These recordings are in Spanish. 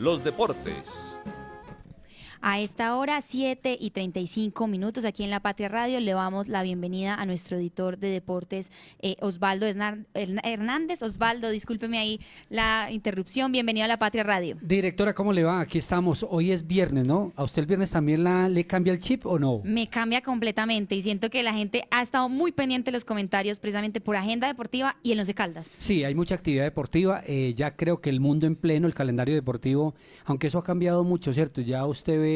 los deportes. A esta hora, 7 y 35 minutos, aquí en La Patria Radio, le damos la bienvenida a nuestro editor de deportes, eh, Osvaldo Hernández. Osvaldo, discúlpeme ahí la interrupción. Bienvenido a La Patria Radio. Directora, ¿cómo le va? Aquí estamos. Hoy es viernes, ¿no? ¿A usted el viernes también la, le cambia el chip o no? Me cambia completamente y siento que la gente ha estado muy pendiente de los comentarios precisamente por Agenda Deportiva y el Once Caldas. Sí, hay mucha actividad deportiva. Eh, ya creo que el mundo en pleno, el calendario deportivo, aunque eso ha cambiado mucho, ¿cierto? Ya usted ve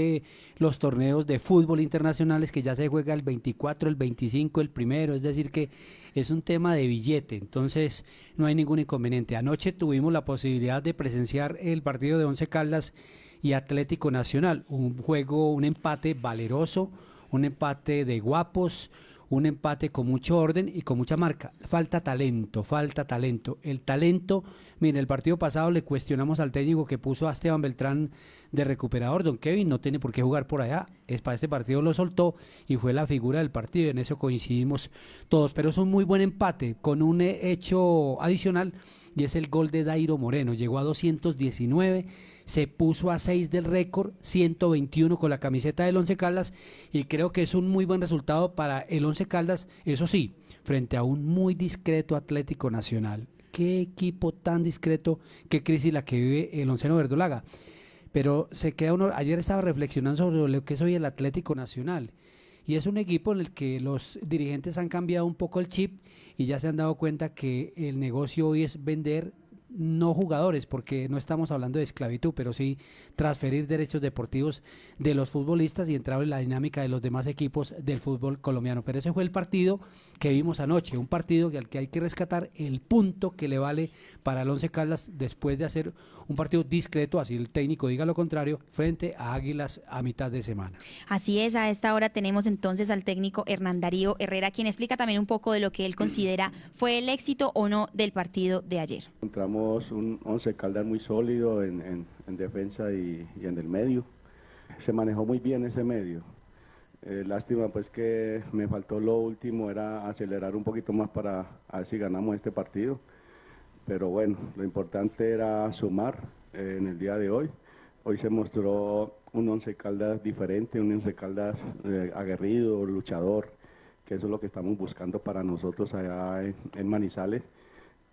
los torneos de fútbol internacionales que ya se juega el 24, el 25, el primero, es decir que es un tema de billete, entonces no hay ningún inconveniente. Anoche tuvimos la posibilidad de presenciar el partido de Once Caldas y Atlético Nacional, un juego, un empate valeroso, un empate de guapos, un empate con mucho orden y con mucha marca. Falta talento, falta talento. El talento, mire, el partido pasado le cuestionamos al técnico que puso a Esteban Beltrán de recuperador. Don Kevin no tiene por qué jugar por allá. Es para este partido lo soltó y fue la figura del partido. En eso coincidimos todos. Pero es un muy buen empate con un hecho adicional y es el gol de Dairo Moreno. Llegó a 219, se puso a 6 del récord, 121 con la camiseta del Once Caldas y creo que es un muy buen resultado para el Once Caldas, eso sí, frente a un muy discreto Atlético Nacional. Qué equipo tan discreto, qué crisis la que vive el Onceno Verdolaga. Pero se queda uno, ayer estaba reflexionando sobre lo que es hoy el Atlético Nacional y es un equipo en el que los dirigentes han cambiado un poco el chip y ya se han dado cuenta que el negocio hoy es vender no jugadores, porque no estamos hablando de esclavitud, pero sí transferir derechos deportivos de los futbolistas y entrar en la dinámica de los demás equipos del fútbol colombiano. Pero ese fue el partido que vimos anoche, un partido al que hay que rescatar el punto que le vale para el Once Caldas después de hacer un partido discreto, así el técnico diga lo contrario, frente a Águilas a mitad de semana. Así es, a esta hora tenemos entonces al técnico Hernán Darío Herrera, quien explica también un poco de lo que él considera fue el éxito o no del partido de ayer. Un Once Caldas muy sólido en, defensa y, en el medio. Se manejó muy bien ese medio. Eh, lástima pues que me faltó lo último, era acelerar un poquito más para ver si ganamos este partido pero bueno, lo importante era sumar eh, en el día de hoy. Hoy se mostró un Once Caldas diferente, un Once Caldas eh, aguerrido, luchador, que eso es lo que estamos buscando para nosotros allá en, Manizales.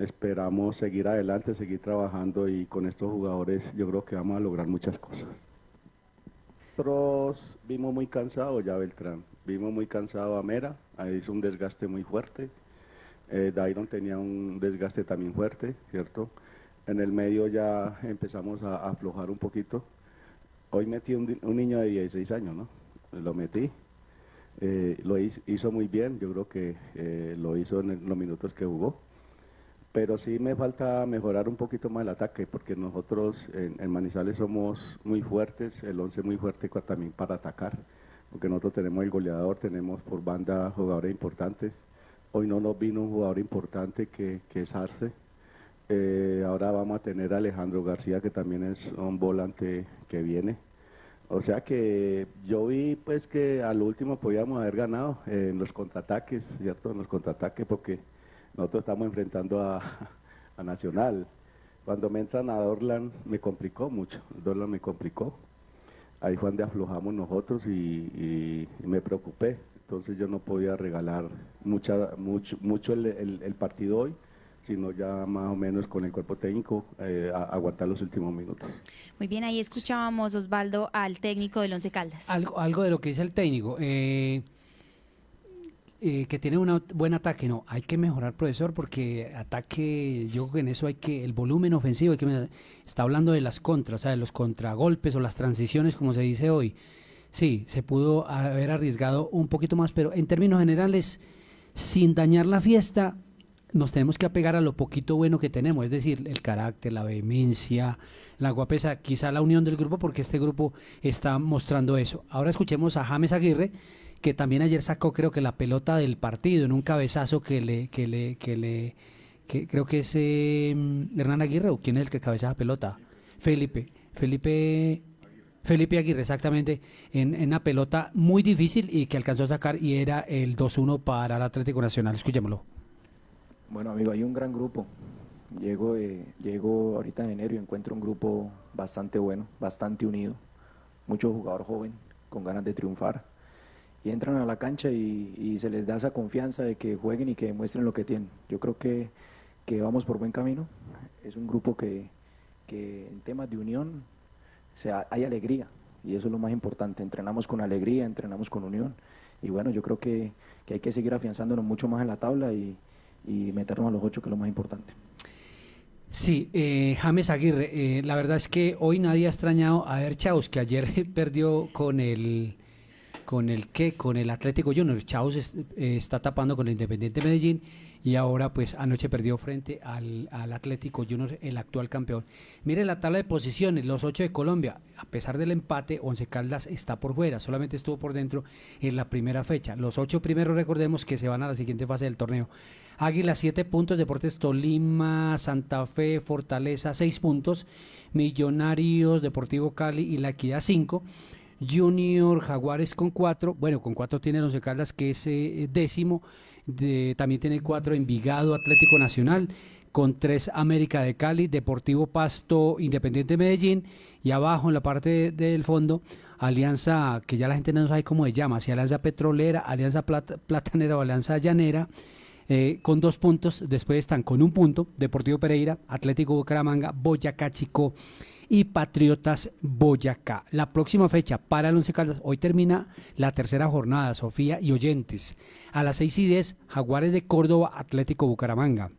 Esperamos seguir adelante, seguir trabajando y con estos jugadores yo creo que vamos a lograr muchas cosas. Nosotros vimos muy cansado ya Beltrán, vimos muy cansado a Mera, ahí hizo un desgaste muy fuerte. Eh, Dairon tenía un desgaste también fuerte, ¿cierto? En el medio ya empezamos a, aflojar un poquito. Hoy metí un, niño de 16 años, ¿no? Lo metí. Eh, lo hizo, muy bien, yo creo que eh, lo hizo en los minutos que jugó. Pero sí me falta mejorar un poquito más el ataque, porque nosotros en, Manizales somos muy fuertes, el 11 muy fuerte también para atacar, porque nosotros tenemos el goleador, tenemos por banda jugadores importantes. Hoy no nos vino un jugador importante que, es Arce. Eh, ahora vamos a tener a Alejandro García, que también es un volante que viene. O sea que yo vi pues que al último podíamos haber ganado en los contraataques, ¿cierto? En los contraataques, porque nosotros estamos enfrentando a, Nacional. Cuando me entran a Dorlan me complicó mucho, Dorlan me complicó. Ahí fue donde aflojamos nosotros y me preocupé entonces yo no podía regalar mucha, mucho, mucho el, partido hoy, sino ya más o menos con el cuerpo técnico eh, aguantar los últimos minutos. Muy bien, ahí escuchábamos, Osvaldo, al técnico del Once Caldas. Algo, algo de lo que dice el técnico. Eh, eh, que tiene un buen ataque, no, hay que mejorar, profesor, porque ataque, yo creo que en eso hay que, el volumen ofensivo, hay que, está hablando de las contras, o sea, de los contragolpes o las transiciones, como se dice hoy. Sí, se pudo haber arriesgado un poquito más, pero en términos generales, sin dañar la fiesta, nos tenemos que apegar a lo poquito bueno que tenemos, es decir, el carácter, la vehemencia, la guapesa, quizá la unión del grupo, porque este grupo está mostrando eso. Ahora escuchemos a James Aguirre, que también ayer sacó creo que la pelota del partido en un cabezazo que le, que le, que le, que creo que es eh, Hernán Aguirre o quién es el que cabeza la pelota, Felipe, Felipe Felipe Aguirre, exactamente, en, una pelota muy difícil y que alcanzó a sacar y era el 2-1 para el Atlético Nacional. Escuchémoslo. Bueno, amigo, hay un gran grupo. Llego, eh, llego ahorita en enero y encuentro un grupo bastante bueno, bastante unido, mucho jugador joven con ganas de triunfar y entran a la cancha y, se les da esa confianza de que jueguen y que demuestren lo que tienen. Yo creo que, que vamos por buen camino. Es un grupo que, que en temas de unión sea, hay alegría y eso es lo más importante. Entrenamos con alegría, entrenamos con unión y bueno, yo creo que, que hay que seguir afianzándonos mucho más en la tabla y, y meternos a los ocho, que es lo más importante. Sí, eh, James Aguirre, eh, la verdad es que hoy nadie ha extrañado a ver Chaus, que ayer perdió con el con el que con el Atlético Junior. Chaus eh, está tapando con el Independiente Medellín y ahora pues anoche perdió frente al, Atlético Junior, el actual campeón. Mire la tabla de posiciones, los ocho de Colombia, a pesar del empate, Once Caldas está por fuera, solamente estuvo por dentro en la primera fecha. Los ocho primeros recordemos que se van a la siguiente fase del torneo. Águila siete puntos, Deportes Tolima, Santa Fe, Fortaleza seis puntos, Millonarios, Deportivo Cali y La Equidad cinco. Junior Jaguares con cuatro, bueno, con cuatro tiene Once Caldas que es eh, décimo, también tiene cuatro Envigado Atlético Nacional, con tres América de Cali, Deportivo Pasto, Independiente Medellín, y abajo en la parte del fondo, Alianza, que ya la gente no sabe cómo se llama, si Alianza Petrolera, Alianza Platanera o Alianza Llanera, eh, con dos puntos, después están con un punto, Deportivo Pereira, Atlético Bucaramanga, Boyacá Chico y Patriotas Boyacá. La próxima fecha para el Once Caldas, hoy termina la tercera jornada, Sofía y Oyentes. A las 6 y 10, Jaguares de Córdoba, Atlético Bucaramanga.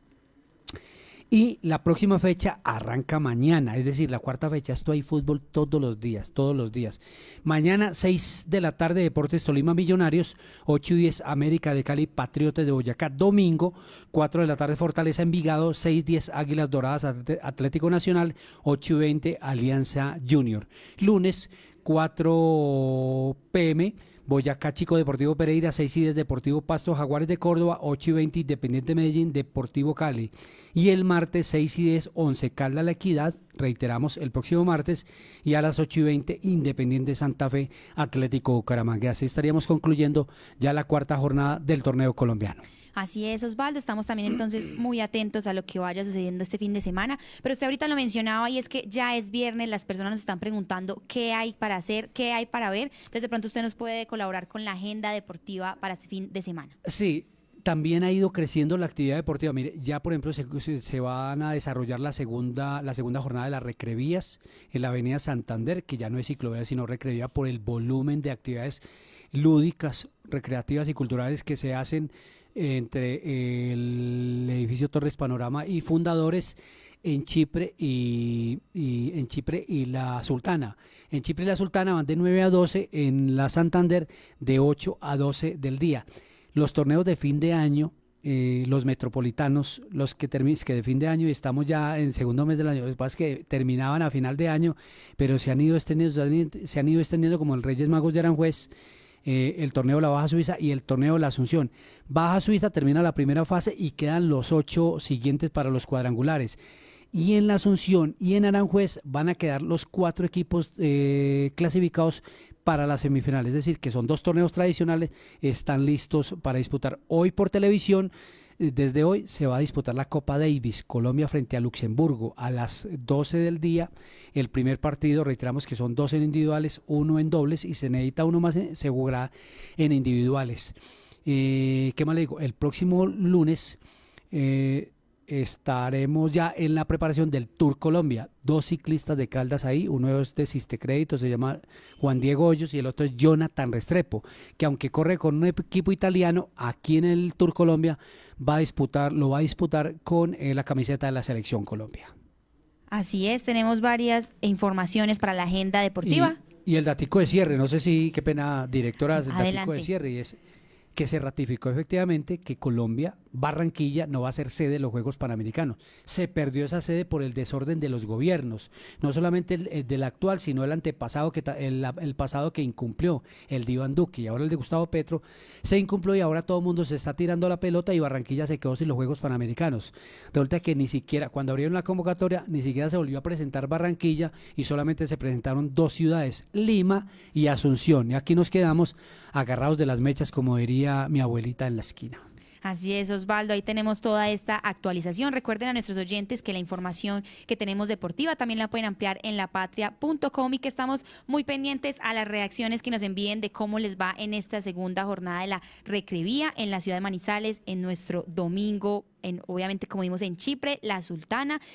Y la próxima fecha arranca mañana, es decir, la cuarta fecha, esto hay fútbol todos los días, todos los días. Mañana, 6 de la tarde, Deportes Tolima Millonarios, 8 y 10 América de Cali, Patriotas de Boyacá. Domingo, 4 de la tarde, Fortaleza Envigado, 6 y 10 Águilas Doradas, Atlético Nacional, 8 y 20 Alianza Junior. Lunes, 4 pm. Boyacá Chico Deportivo Pereira, 6 y 10 Deportivo Pasto Jaguares de Córdoba, 8 y 20 Independiente Medellín, Deportivo Cali. Y el martes 6 y 10 11 Calda La Equidad, reiteramos el próximo martes, y a las 8 y 20 Independiente Santa Fe Atlético Bucaramanga. Así estaríamos concluyendo ya la cuarta jornada del torneo colombiano. Así es, Osvaldo. Estamos también entonces muy atentos a lo que vaya sucediendo este fin de semana. Pero usted ahorita lo mencionaba y es que ya es viernes, las personas nos están preguntando qué hay para hacer, qué hay para ver. Entonces de pronto usted nos puede colaborar con la agenda deportiva para este fin de semana. Sí, también ha ido creciendo la actividad deportiva. Mire, ya por ejemplo se, van a desarrollar la segunda, la segunda jornada de las recrevías en la avenida Santander, que ya no es ciclovía, sino recrevía por el volumen de actividades lúdicas, recreativas y culturales que se hacen entre el edificio Torres Panorama y fundadores en Chipre y, en Chipre y la Sultana. En Chipre y la Sultana van de 9 a 12, en la Santander de 8 a 12 del día. Los torneos de fin de año, eh, los metropolitanos, los que, que de fin de año y estamos ya en segundo mes del año, lo que pasa es que terminaban a final de año, pero se han ido extendiendo, se han ido extendiendo como el Reyes Magos de Aranjuez eh, el torneo de la Baja Suiza y el torneo de la Asunción. Baja Suiza termina la primera fase y quedan los ocho siguientes para los cuadrangulares. Y en la Asunción y en Aranjuez van a quedar los cuatro equipos eh, clasificados para las semifinales. Es decir, que son dos torneos tradicionales, están listos para disputar hoy por televisión desde hoy se va a disputar la Copa Davis, Colombia frente a Luxemburgo, a las 12 del día. El primer partido, reiteramos que son dos en individuales, uno en dobles y se necesita uno más, se jugará en individuales. Eh, ¿Qué más le digo? El próximo lunes eh, estaremos ya en la preparación del Tour Colombia. Dos ciclistas de Caldas ahí, uno es de Siste Crédito, se llama Juan Diego Hoyos y el otro es Jonathan Restrepo, que aunque corre con un equipo italiano, aquí en el Tour Colombia va a disputar, lo va a disputar con eh, la camiseta de la Selección Colombia. Así es, tenemos varias informaciones para la agenda deportiva. Y, el datico de cierre, no sé si, qué pena, directora, el datico de cierre, y es que se ratificó efectivamente que Colombia Barranquilla no va a ser sede de los Juegos Panamericanos. Se perdió esa sede por el desorden de los gobiernos, no solamente el, del actual, sino el antepasado, que el, pasado que incumplió, el de Iván Duque y ahora el de Gustavo Petro, se incumplió y ahora todo el mundo se está tirando la pelota y Barranquilla se quedó sin los Juegos Panamericanos. Resulta que ni siquiera, cuando abrieron la convocatoria, ni siquiera se volvió a presentar Barranquilla y solamente se presentaron dos ciudades, Lima y Asunción. Y aquí nos quedamos agarrados de las mechas, como diría mi abuelita en la esquina. Así es, Osvaldo, ahí tenemos toda esta actualización. Recuerden a nuestros oyentes que la información que tenemos deportiva también la pueden ampliar en lapatria.com y que estamos muy pendientes a las reacciones que nos envíen de cómo les va en esta segunda jornada de la Recrevía en la ciudad de Manizales en nuestro domingo en, obviamente como vimos en Chipre, la Sultana